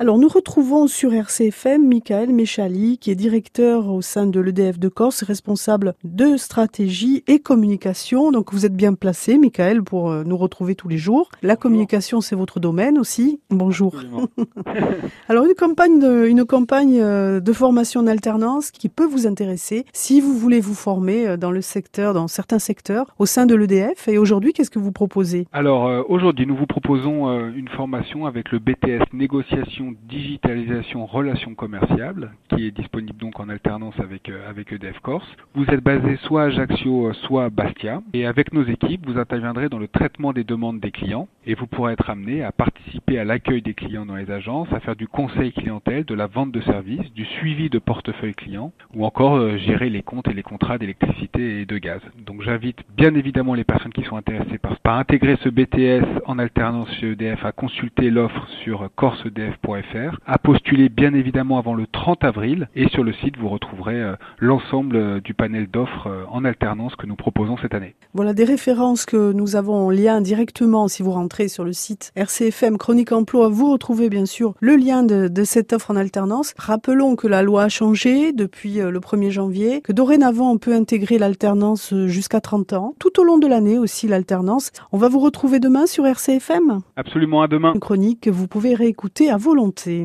Alors nous retrouvons sur RCFM Michael Méchali, qui est directeur au sein de l'EDF de Corse, responsable de stratégie et communication. Donc vous êtes bien placé, Michael, pour euh, nous retrouver tous les jours. La communication, c'est votre domaine aussi. Bonjour. Alors une campagne, de, une campagne euh, de formation en alternance qui peut vous intéresser si vous voulez vous former euh, dans le secteur, dans certains secteurs, au sein de l'EDF. Et aujourd'hui, qu'est-ce que vous proposez? Alors aujourd'hui, nous vous proposons une formation avec le BTS négociation digitalisation relations commerciales qui est disponible donc en alternance avec euh, avec EDF Corse. Vous êtes basé soit à Ajaccio, euh, soit à Bastia et avec nos équipes, vous interviendrez dans le traitement des demandes des clients et vous pourrez être amené à participer à l'accueil des clients dans les agences, à faire du conseil clientèle, de la vente de services, du suivi de portefeuille client ou encore euh, gérer les comptes et les contrats d'électricité et de gaz. Donc j'invite bien évidemment les personnes qui sont intéressées par, intégrer ce BTS en alternance chez EDF à consulter l'offre sur corsedf.fr à postuler bien évidemment avant le 30 avril et sur le site vous retrouverez euh, l'ensemble euh, du panel d'offres euh, en alternance que nous proposons cette année. Voilà des références que nous avons en lien directement si vous rentrez sur le site RCFM Chronique Emploi, vous retrouvez bien sûr le lien de, de cette offre en alternance. Rappelons que la loi a changé depuis le 1er janvier, que dorénavant on peut intégrer l'alternance jusqu'à 30 ans, tout au long de l'année aussi l'alternance. On va vous retrouver demain sur RCFM Absolument à demain. Une chronique que vous pouvez réécouter à volonté. pergunte